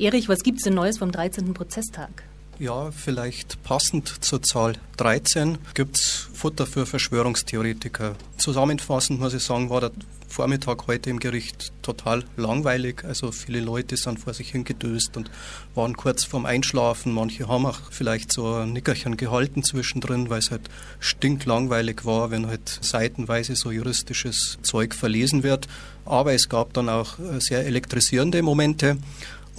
Erich, was gibt es denn Neues vom 13. Prozesstag? Ja, vielleicht passend zur Zahl 13 gibt es Futter für Verschwörungstheoretiker. Zusammenfassend muss ich sagen, war der Vormittag heute im Gericht total langweilig. Also viele Leute sind vor sich hingedöst und waren kurz vorm Einschlafen. Manche haben auch vielleicht so ein Nickerchen gehalten zwischendrin, weil es halt stinklangweilig war, wenn halt seitenweise so juristisches Zeug verlesen wird. Aber es gab dann auch sehr elektrisierende Momente.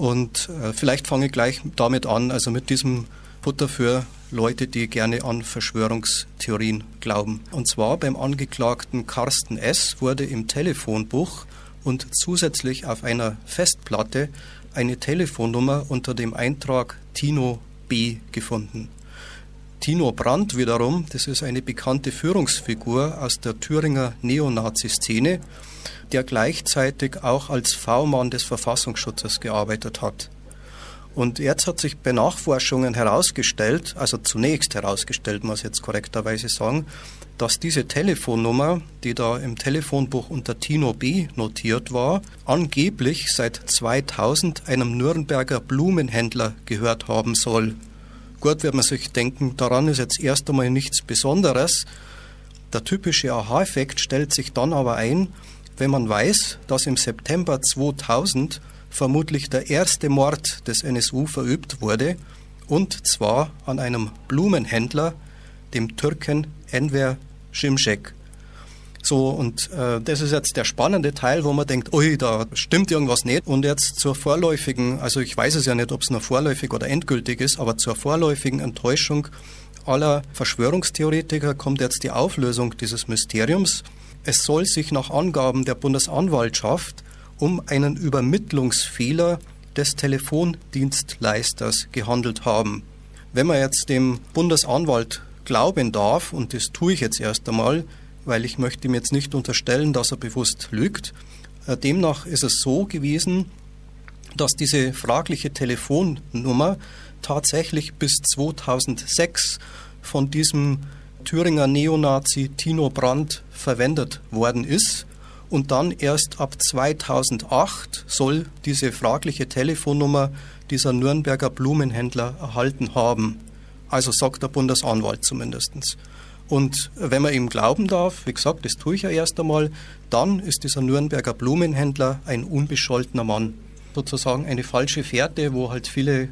Und äh, vielleicht fange ich gleich damit an, also mit diesem Futter für Leute, die gerne an Verschwörungstheorien glauben. Und zwar beim Angeklagten Carsten S. wurde im Telefonbuch und zusätzlich auf einer Festplatte eine Telefonnummer unter dem Eintrag Tino B gefunden. Tino Brandt wiederum, das ist eine bekannte Führungsfigur aus der Thüringer Neonazi-Szene der gleichzeitig auch als V-Mann des Verfassungsschutzes gearbeitet hat. Und jetzt hat sich bei Nachforschungen herausgestellt, also zunächst herausgestellt, muss ich jetzt korrekterweise sagen, dass diese Telefonnummer, die da im Telefonbuch unter Tino B notiert war, angeblich seit 2000 einem Nürnberger Blumenhändler gehört haben soll. Gut wird man sich denken, daran ist jetzt erst einmal nichts Besonderes. Der typische Aha-Effekt stellt sich dann aber ein, wenn man weiß, dass im September 2000 vermutlich der erste Mord des NSU verübt wurde, und zwar an einem Blumenhändler, dem Türken Enver Şimşek. So, und äh, das ist jetzt der spannende Teil, wo man denkt, ui, da stimmt irgendwas nicht. Und jetzt zur vorläufigen, also ich weiß es ja nicht, ob es nur vorläufig oder endgültig ist, aber zur vorläufigen Enttäuschung aller Verschwörungstheoretiker kommt jetzt die Auflösung dieses Mysteriums. Es soll sich nach Angaben der Bundesanwaltschaft um einen Übermittlungsfehler des Telefondienstleisters gehandelt haben. Wenn man jetzt dem Bundesanwalt glauben darf, und das tue ich jetzt erst einmal, weil ich möchte ihm jetzt nicht unterstellen, dass er bewusst lügt, äh, demnach ist es so gewesen, dass diese fragliche Telefonnummer tatsächlich bis 2006 von diesem Thüringer Neonazi Tino Brandt verwendet worden ist. Und dann erst ab 2008 soll diese fragliche Telefonnummer dieser Nürnberger Blumenhändler erhalten haben. Also sagt der Bundesanwalt zumindest. Und wenn man ihm glauben darf, wie gesagt, das tue ich ja erst einmal, dann ist dieser Nürnberger Blumenhändler ein unbescholtener Mann. Sozusagen eine falsche Fährte, wo halt viele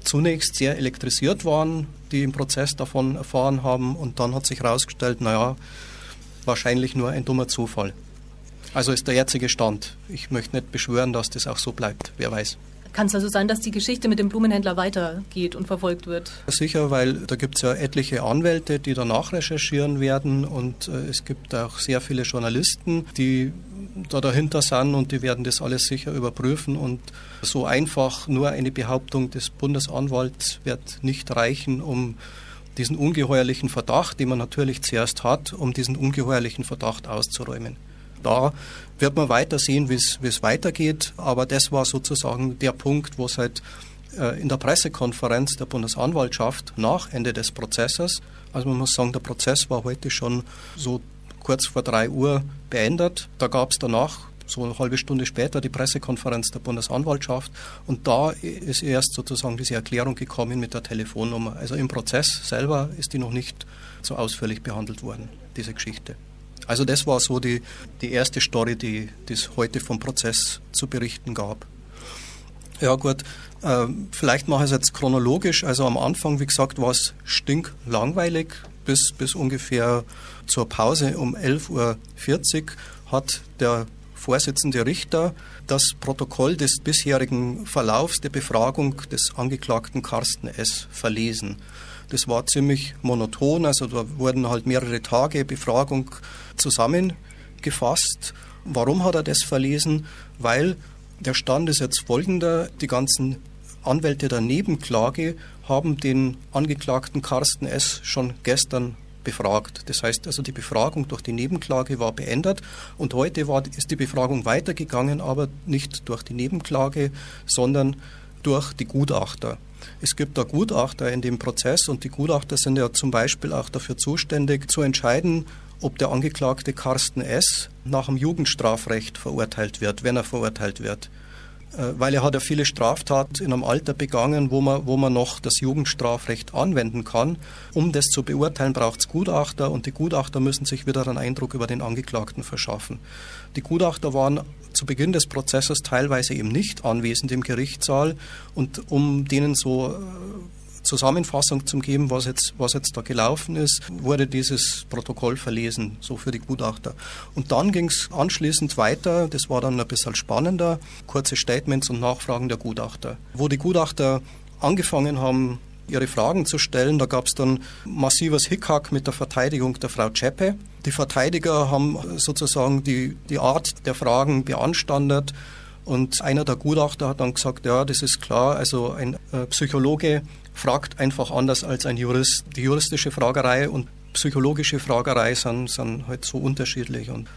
zunächst sehr elektrisiert waren, die im Prozess davon erfahren haben. Und dann hat sich herausgestellt, naja, wahrscheinlich nur ein dummer Zufall. Also ist der jetzige Stand. Ich möchte nicht beschwören, dass das auch so bleibt. Wer weiß. Kann es also sein, dass die Geschichte mit dem Blumenhändler weitergeht und verfolgt wird? Sicher, weil da gibt es ja etliche Anwälte, die danach recherchieren werden. Und äh, es gibt auch sehr viele Journalisten, die da dahinter sind. Und die werden das alles sicher überprüfen. Und so einfach nur eine Behauptung des Bundesanwalts wird nicht reichen, um diesen ungeheuerlichen Verdacht, den man natürlich zuerst hat, um diesen ungeheuerlichen Verdacht auszuräumen da wird man weiter sehen, wie es weitergeht. Aber das war sozusagen der Punkt, wo es halt äh, in der Pressekonferenz der Bundesanwaltschaft nach Ende des Prozesses, also man muss sagen, der Prozess war heute schon so kurz vor drei Uhr beendet. Da gab es danach so eine halbe Stunde später die Pressekonferenz der Bundesanwaltschaft und da ist erst sozusagen diese Erklärung gekommen mit der Telefonnummer. Also im Prozess selber ist die noch nicht so ausführlich behandelt worden, diese Geschichte. Also das war so die, die erste Story, die es heute vom Prozess zu berichten gab. Ja gut, äh, vielleicht mache ich es jetzt chronologisch. Also am Anfang, wie gesagt, war es stinklangweilig. Bis, bis ungefähr zur Pause um 11.40 Uhr hat der Vorsitzende Richter das Protokoll des bisherigen Verlaufs der Befragung des Angeklagten Carsten S. verlesen. Das war ziemlich monoton, also da wurden halt mehrere Tage Befragung zusammengefasst. Warum hat er das verlesen? Weil der Stand ist jetzt folgender, die ganzen Anwälte der Nebenklage haben den Angeklagten Carsten S. schon gestern befragt. Das heißt also, die Befragung durch die Nebenklage war beendet und heute war, ist die Befragung weitergegangen, aber nicht durch die Nebenklage, sondern durch die Gutachter. Es gibt da Gutachter in dem Prozess und die Gutachter sind ja zum Beispiel auch dafür zuständig, zu entscheiden, ob der Angeklagte Carsten S. nach dem Jugendstrafrecht verurteilt wird, wenn er verurteilt wird. Äh, weil er hat ja viele Straftaten in einem Alter begangen, wo man, wo man noch das Jugendstrafrecht anwenden kann. Um das zu beurteilen, braucht es Gutachter und die Gutachter müssen sich wieder einen Eindruck über den Angeklagten verschaffen. Die Gutachter waren zu Beginn des Prozesses teilweise eben nicht anwesend im Gerichtssaal und um denen so äh, Zusammenfassung zu geben, was jetzt, was jetzt da gelaufen ist, wurde dieses Protokoll verlesen, so für die Gutachter. Und dann ging es anschließend weiter, das war dann ein bisschen spannender, kurze Statements und Nachfragen der Gutachter. Wo die Gutachter angefangen haben, ihre Fragen zu stellen. Da gab es dann massives Hickhack mit der Verteidigung der Frau Czeppe. Die Verteidiger haben sozusagen die, die Art der Fragen beanstandet. Und einer der Gutachter hat dann gesagt, ja, das ist klar, also ein äh, Psychologe fragt einfach anders als ein Jurist. Die juristische Fragerei und psychologische Fragerei sind, sind halt so unterschiedlich. Und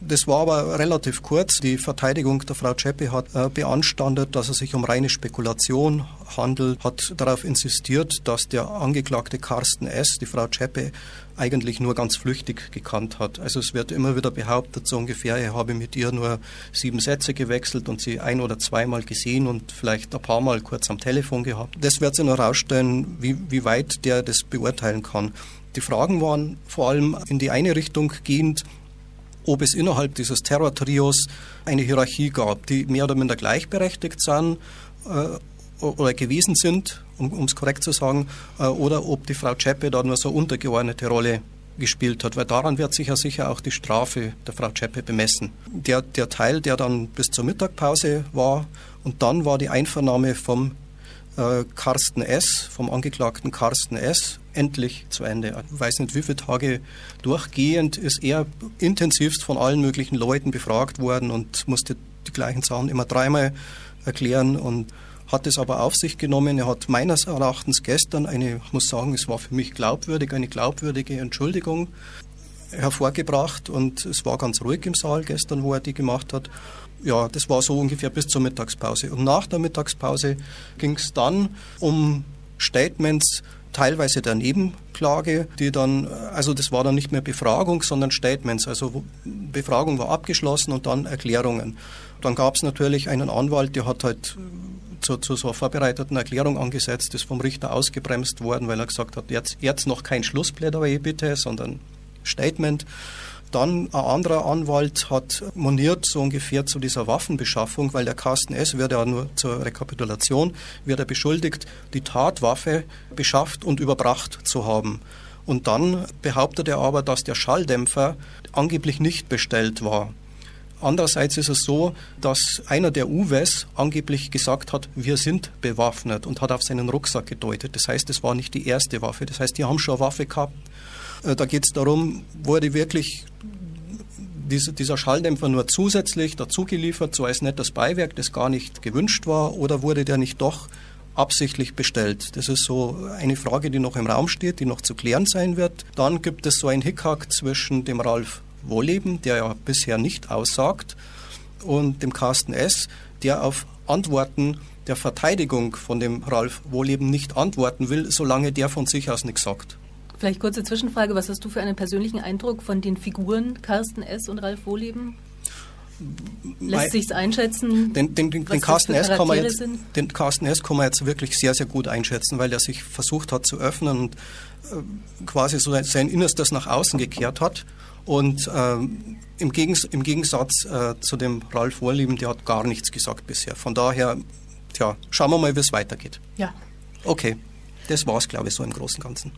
das war aber relativ kurz. Die Verteidigung der Frau Zschäpe hat äh, beanstandet, dass es sich um reine Spekulation handelt, hat darauf insistiert, dass der Angeklagte Carsten S. die Frau Zschäpe eigentlich nur ganz flüchtig gekannt hat. Also es wird immer wieder behauptet, so ungefähr, er habe mit ihr nur sieben Sätze gewechselt und sie ein oder zweimal gesehen und vielleicht ein paar Mal kurz am Telefon gehabt. Das wird sich noch herausstellen, wie, wie weit der das beurteilen kann. Die Fragen waren vor allem in die eine Richtung gehend, ob es innerhalb dieses Terror-Trios eine Hierarchie gab, die mehr oder minder gleichberechtigt sind äh, oder gewesen sind, um es korrekt zu sagen, äh, oder ob die Frau Czeppe da nur so untergeordnete Rolle gespielt hat, weil daran wird sich ja sicher auch die Strafe der Frau Czeppe bemessen. Der, der Teil, der dann bis zur Mittagpause war und dann war die Einvernahme vom äh, Carsten S., vom Angeklagten Carsten S., endlich zu Ende. Ich weiß nicht, wie viele Tage durchgehend ist er intensivst von allen möglichen Leuten befragt worden und musste die gleichen Sachen immer dreimal erklären und hat es aber auf sich genommen. Er hat meines Erachtens gestern eine, ich muss sagen, es war für mich glaubwürdig, eine glaubwürdige Entschuldigung hervorgebracht und es war ganz ruhig im Saal gestern, wo er die gemacht hat ja, das war so ungefähr bis zur Mittagspause. Und nach der Mittagspause ging es dann um Statements, teilweise der Nebenklage, die dann, also das war dann nicht mehr Befragung, sondern Statements. Also Befragung war abgeschlossen und dann Erklärungen. Dann gab es natürlich einen Anwalt, der hat halt zu, zu, so einer vorbereiteten Erklärung angesetzt, ist vom Richter ausgebremst worden, weil er gesagt hat, jetzt, jetzt noch kein Schlussplädoyer bitte, sondern Statement. Dann ein anderer Anwalt hat moniert so ungefähr zu dieser Waffenbeschaffung, weil der Carsten S. wird ja nur zur Rekapitulation, wird er beschuldigt, die Tatwaffe beschafft und überbracht zu haben. Und dann behauptet er aber, dass der Schalldämpfer angeblich nicht bestellt war. Andererseits ist es so, dass einer der Uwes angeblich gesagt hat, wir sind bewaffnet und hat auf seinen Rucksack gedeutet. Das heißt, es war nicht die erste Waffe. Das heißt, die haben schon eine Waffe gehabt. Äh, da geht es darum, wurde wirklich dieser Schalldämpfer nur zusätzlich dazugeliefert, so als nettes Beiwerk, das gar nicht gewünscht war, oder wurde der nicht doch absichtlich bestellt? Das ist so eine Frage, die noch im Raum steht, die noch zu klären sein wird. Dann gibt es so ein Hickhack zwischen dem Ralf Wohleben, der ja bisher nicht aussagt, und dem Carsten S., der auf Antworten der Verteidigung von dem Ralf Wohleben nicht antworten will, solange der von sich aus nichts sagt. Vielleicht kurze Zwischenfrage, was hast du für einen persönlichen Eindruck von den Figuren Carsten S. und Ralf Wohleben? Lässt sich einschätzen? Den, den, den, den, Carsten S. Kann man jetzt, den Carsten S. kann man jetzt wirklich sehr, sehr gut einschätzen, weil er sich versucht hat zu öffnen und äh, quasi so sein Innerstes nach außen gekehrt hat. Und ähm, im, Gegens, im, Gegensatz äh, zu dem Ralf Wohleben, der hat gar nichts gesagt bisher. Von daher, tja, schauen wir mal, wie es weitergeht. Ja. Okay, das war es, glaube ich, so im Großen und Ganzen.